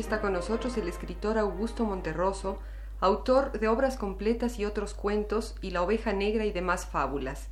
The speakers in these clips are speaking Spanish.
Está con nosotros el escritor Augusto Monterroso, autor de obras completas y otros cuentos y La oveja negra y demás fábulas.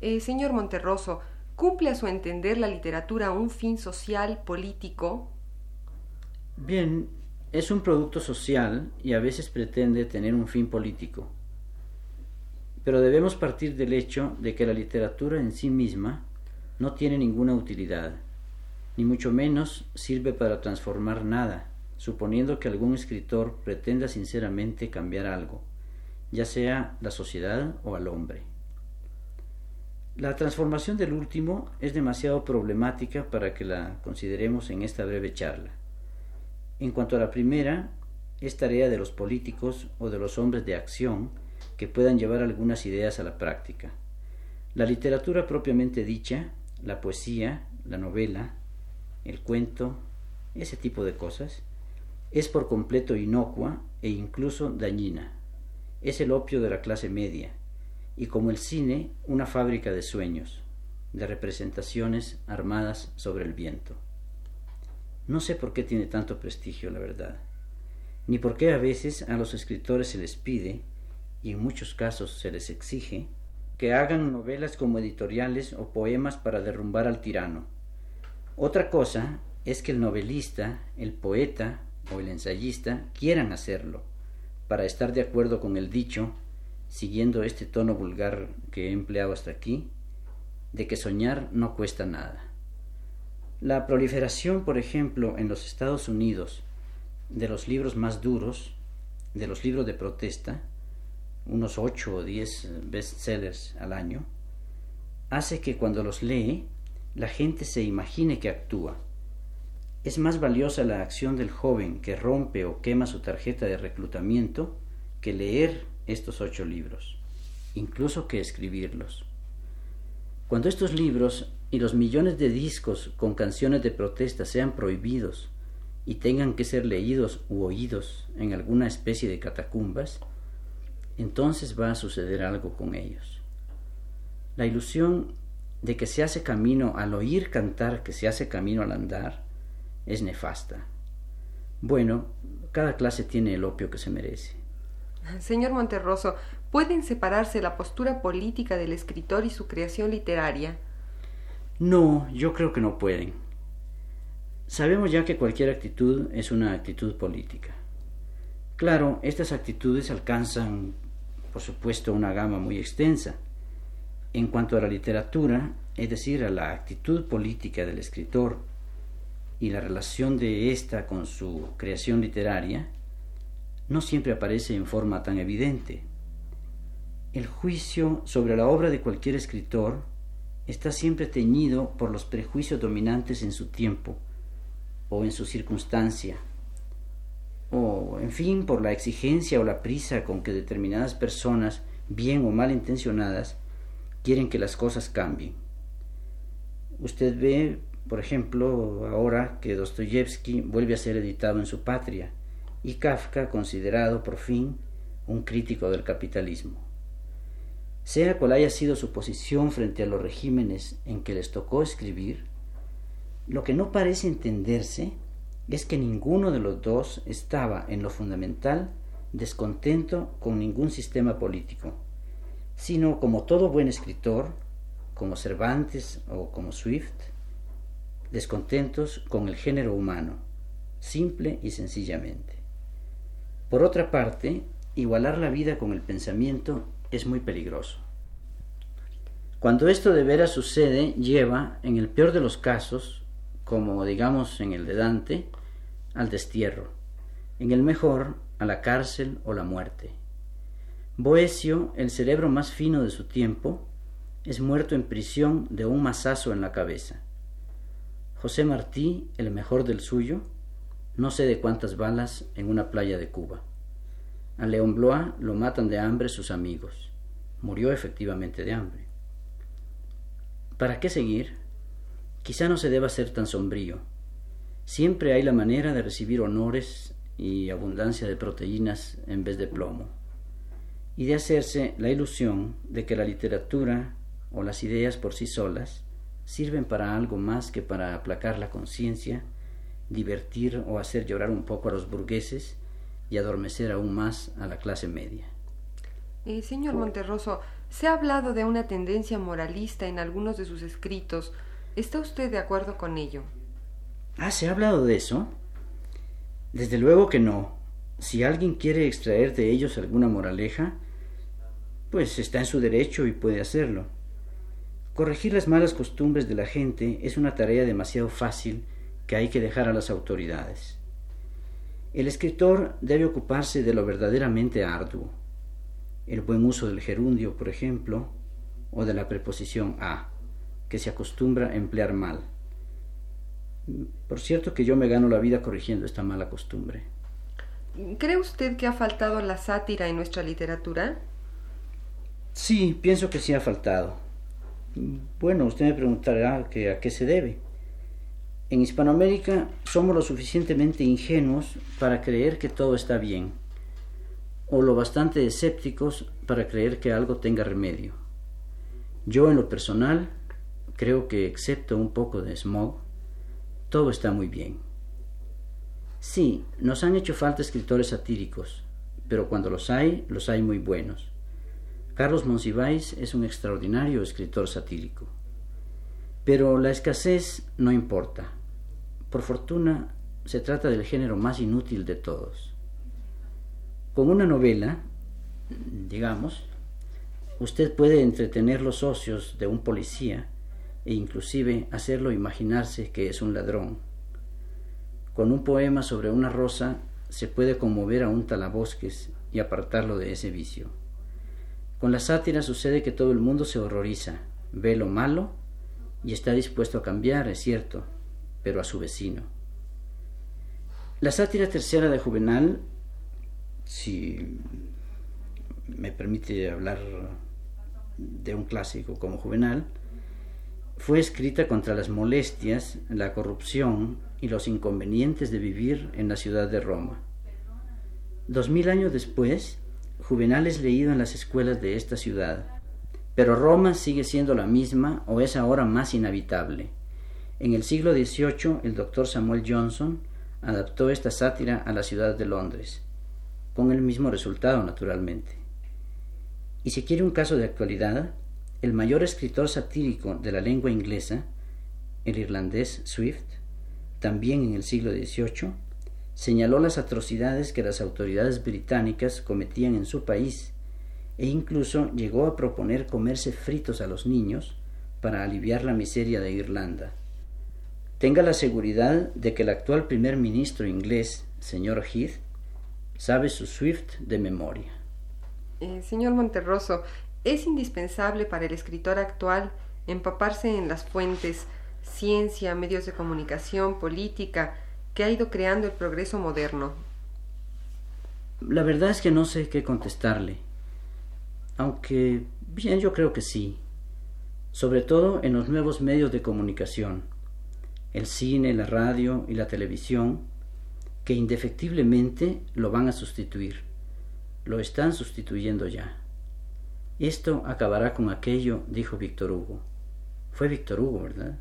Eh, señor Monterroso, ¿cumple a su entender la literatura un fin social, político? Bien, es un producto social y a veces pretende tener un fin político. Pero debemos partir del hecho de que la literatura en sí misma no tiene ninguna utilidad, ni mucho menos sirve para transformar nada, suponiendo que algún escritor pretenda sinceramente cambiar algo, ya sea la sociedad o al hombre. La transformación del último es demasiado problemática para que la consideremos en esta breve charla. En cuanto a la primera, es tarea de los políticos o de los hombres de acción que puedan llevar algunas ideas a la práctica. La literatura propiamente dicha, la poesía, la novela, el cuento, ese tipo de cosas, es por completo inocua e incluso dañina. Es el opio de la clase media, y como el cine, una fábrica de sueños, de representaciones armadas sobre el viento. No sé por qué tiene tanto prestigio, la verdad, ni por qué a veces a los escritores se les pide, y en muchos casos se les exige, que hagan novelas como editoriales o poemas para derrumbar al tirano. Otra cosa es que el novelista, el poeta o el ensayista quieran hacerlo, para estar de acuerdo con el dicho siguiendo este tono vulgar que he empleado hasta aquí, de que soñar no cuesta nada. La proliferación, por ejemplo, en los Estados Unidos de los libros más duros, de los libros de protesta, unos ocho o diez bestsellers al año, hace que cuando los lee la gente se imagine que actúa. Es más valiosa la acción del joven que rompe o quema su tarjeta de reclutamiento que leer estos ocho libros, incluso que escribirlos. Cuando estos libros y los millones de discos con canciones de protesta sean prohibidos y tengan que ser leídos u oídos en alguna especie de catacumbas, entonces va a suceder algo con ellos. La ilusión de que se hace camino al oír cantar que se hace camino al andar es nefasta. Bueno, cada clase tiene el opio que se merece. Señor Monterroso, ¿pueden separarse la postura política del escritor y su creación literaria? No, yo creo que no pueden. Sabemos ya que cualquier actitud es una actitud política. Claro, estas actitudes alcanzan, por supuesto, una gama muy extensa. En cuanto a la literatura, es decir, a la actitud política del escritor y la relación de ésta con su creación literaria, no siempre aparece en forma tan evidente. El juicio sobre la obra de cualquier escritor está siempre teñido por los prejuicios dominantes en su tiempo o en su circunstancia, o en fin por la exigencia o la prisa con que determinadas personas, bien o mal intencionadas, quieren que las cosas cambien. Usted ve, por ejemplo, ahora que Dostoyevsky vuelve a ser editado en su patria, y Kafka considerado por fin un crítico del capitalismo. Sea cual haya sido su posición frente a los regímenes en que les tocó escribir, lo que no parece entenderse es que ninguno de los dos estaba en lo fundamental descontento con ningún sistema político, sino como todo buen escritor, como Cervantes o como Swift, descontentos con el género humano, simple y sencillamente. Por otra parte, igualar la vida con el pensamiento es muy peligroso. Cuando esto de veras sucede, lleva, en el peor de los casos, como digamos en el de Dante, al destierro, en el mejor a la cárcel o la muerte. Boesio, el cerebro más fino de su tiempo, es muerto en prisión de un mazazo en la cabeza. José Martí, el mejor del suyo, no sé de cuántas balas en una playa de Cuba. A León Blois lo matan de hambre sus amigos. Murió efectivamente de hambre. ¿Para qué seguir? Quizá no se deba ser tan sombrío. Siempre hay la manera de recibir honores y abundancia de proteínas en vez de plomo, y de hacerse la ilusión de que la literatura o las ideas por sí solas sirven para algo más que para aplacar la conciencia, divertir o hacer llorar un poco a los burgueses y adormecer aún más a la clase media. Eh, señor Monterroso, se ha hablado de una tendencia moralista en algunos de sus escritos. ¿Está usted de acuerdo con ello? Ah, ¿se ha hablado de eso? Desde luego que no. Si alguien quiere extraer de ellos alguna moraleja, pues está en su derecho y puede hacerlo. Corregir las malas costumbres de la gente es una tarea demasiado fácil que hay que dejar a las autoridades. El escritor debe ocuparse de lo verdaderamente arduo, el buen uso del gerundio, por ejemplo, o de la preposición a, que se acostumbra a emplear mal. Por cierto que yo me gano la vida corrigiendo esta mala costumbre. ¿Cree usted que ha faltado la sátira en nuestra literatura? Sí, pienso que sí ha faltado. Bueno, usted me preguntará que a qué se debe. En Hispanoamérica somos lo suficientemente ingenuos para creer que todo está bien, o lo bastante escépticos para creer que algo tenga remedio. Yo en lo personal creo que excepto un poco de smog, todo está muy bien. Sí, nos han hecho falta escritores satíricos, pero cuando los hay, los hay muy buenos. Carlos Monsiváis es un extraordinario escritor satírico. Pero la escasez no importa. Por fortuna, se trata del género más inútil de todos. Con una novela, digamos, usted puede entretener los ocios de un policía e inclusive hacerlo imaginarse que es un ladrón. Con un poema sobre una rosa se puede conmover a un talabosques y apartarlo de ese vicio. Con la sátira sucede que todo el mundo se horroriza, ve lo malo y está dispuesto a cambiar, es cierto, pero a su vecino. La sátira tercera de Juvenal, si me permite hablar de un clásico como Juvenal, fue escrita contra las molestias, la corrupción y los inconvenientes de vivir en la ciudad de Roma. Dos mil años después, Juvenal es leído en las escuelas de esta ciudad, pero Roma sigue siendo la misma o es ahora más inhabitable. En el siglo XVIII, el doctor Samuel Johnson adaptó esta sátira a la ciudad de Londres, con el mismo resultado, naturalmente. Y si quiere un caso de actualidad, el mayor escritor satírico de la lengua inglesa, el irlandés Swift, también en el siglo XVIII, señaló las atrocidades que las autoridades británicas cometían en su país e incluso llegó a proponer comerse fritos a los niños para aliviar la miseria de Irlanda. Tenga la seguridad de que el actual primer ministro inglés, señor Heath, sabe su Swift de memoria. Eh, señor Monterroso, es indispensable para el escritor actual empaparse en las fuentes, ciencia, medios de comunicación, política, que ha ido creando el progreso moderno? La verdad es que no sé qué contestarle. Aunque, bien, yo creo que sí. Sobre todo en los nuevos medios de comunicación, el cine, la radio y la televisión, que indefectiblemente lo van a sustituir. Lo están sustituyendo ya. Esto acabará con aquello, dijo Víctor Hugo. Fue Víctor Hugo, ¿verdad?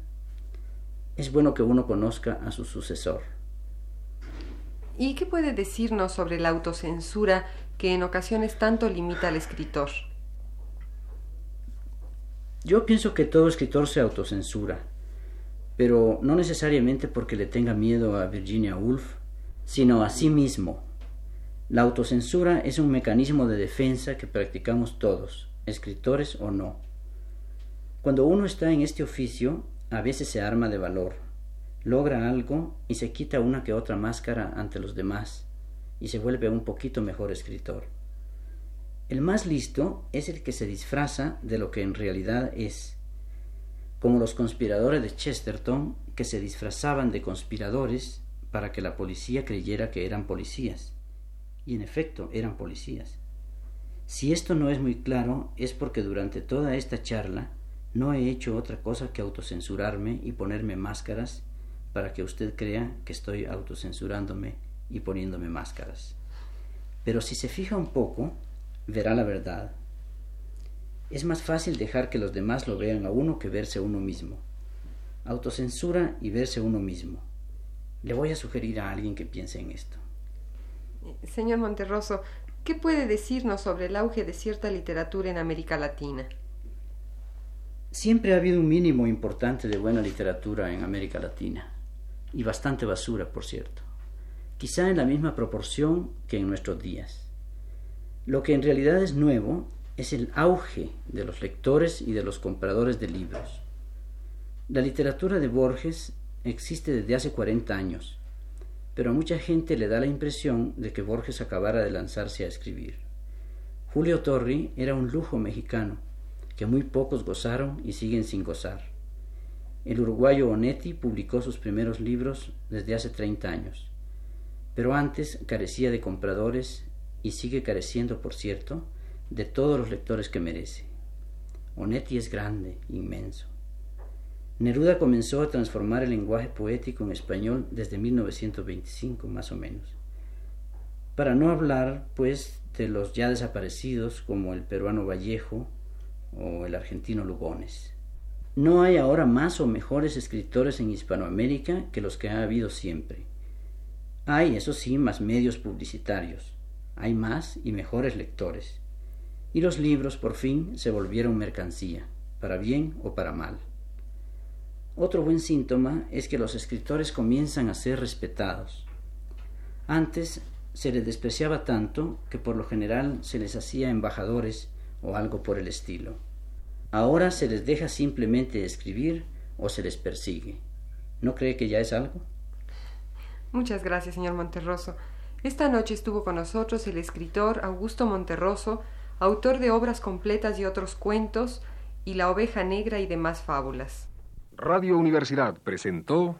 Es bueno que uno conozca a su sucesor. ¿Y qué puede decirnos sobre la autocensura que en ocasiones tanto limita al escritor? Yo pienso que todo escritor se autocensura, pero no necesariamente porque le tenga miedo a Virginia Woolf, sino a sí mismo. La autocensura es un mecanismo de defensa que practicamos todos, escritores o no. Cuando uno está en este oficio, a veces se arma de valor, logra algo y se quita una que otra máscara ante los demás, y se vuelve un poquito mejor escritor. El más listo es el que se disfraza de lo que en realidad es, como los conspiradores de Chesterton que se disfrazaban de conspiradores para que la policía creyera que eran policías. Y en efecto eran policías. Si esto no es muy claro es porque durante toda esta charla no he hecho otra cosa que autocensurarme y ponerme máscaras para que usted crea que estoy autocensurándome y poniéndome máscaras. Pero si se fija un poco, verá la verdad. Es más fácil dejar que los demás lo vean a uno que verse uno mismo. Autocensura y verse uno mismo. Le voy a sugerir a alguien que piense en esto. Señor Monterroso, ¿qué puede decirnos sobre el auge de cierta literatura en América Latina? Siempre ha habido un mínimo importante de buena literatura en América Latina, y bastante basura, por cierto, quizá en la misma proporción que en nuestros días. Lo que en realidad es nuevo es el auge de los lectores y de los compradores de libros. La literatura de Borges existe desde hace 40 años, pero a mucha gente le da la impresión de que Borges acabara de lanzarse a escribir. Julio Torri era un lujo mexicano, que muy pocos gozaron y siguen sin gozar. El uruguayo Onetti publicó sus primeros libros desde hace 30 años, pero antes carecía de compradores y sigue careciendo, por cierto, de todos los lectores que merece. Onetti es grande, inmenso. Neruda comenzó a transformar el lenguaje poético en español desde 1925, más o menos. Para no hablar, pues, de los ya desaparecidos como el peruano Vallejo o el argentino Lugones. No hay ahora más o mejores escritores en Hispanoamérica que los que ha habido siempre. Hay, eso sí, más medios publicitarios, hay más y mejores lectores. Y los libros, por fin, se volvieron mercancía, para bien o para mal. Otro buen síntoma es que los escritores comienzan a ser respetados. Antes se les despreciaba tanto que por lo general se les hacía embajadores o algo por el estilo. Ahora se les deja simplemente escribir o se les persigue. ¿No cree que ya es algo? Muchas gracias, señor Monterroso. Esta noche estuvo con nosotros el escritor Augusto Monterroso, autor de obras completas y otros cuentos, y La oveja negra y demás fábulas. Radio Universidad presentó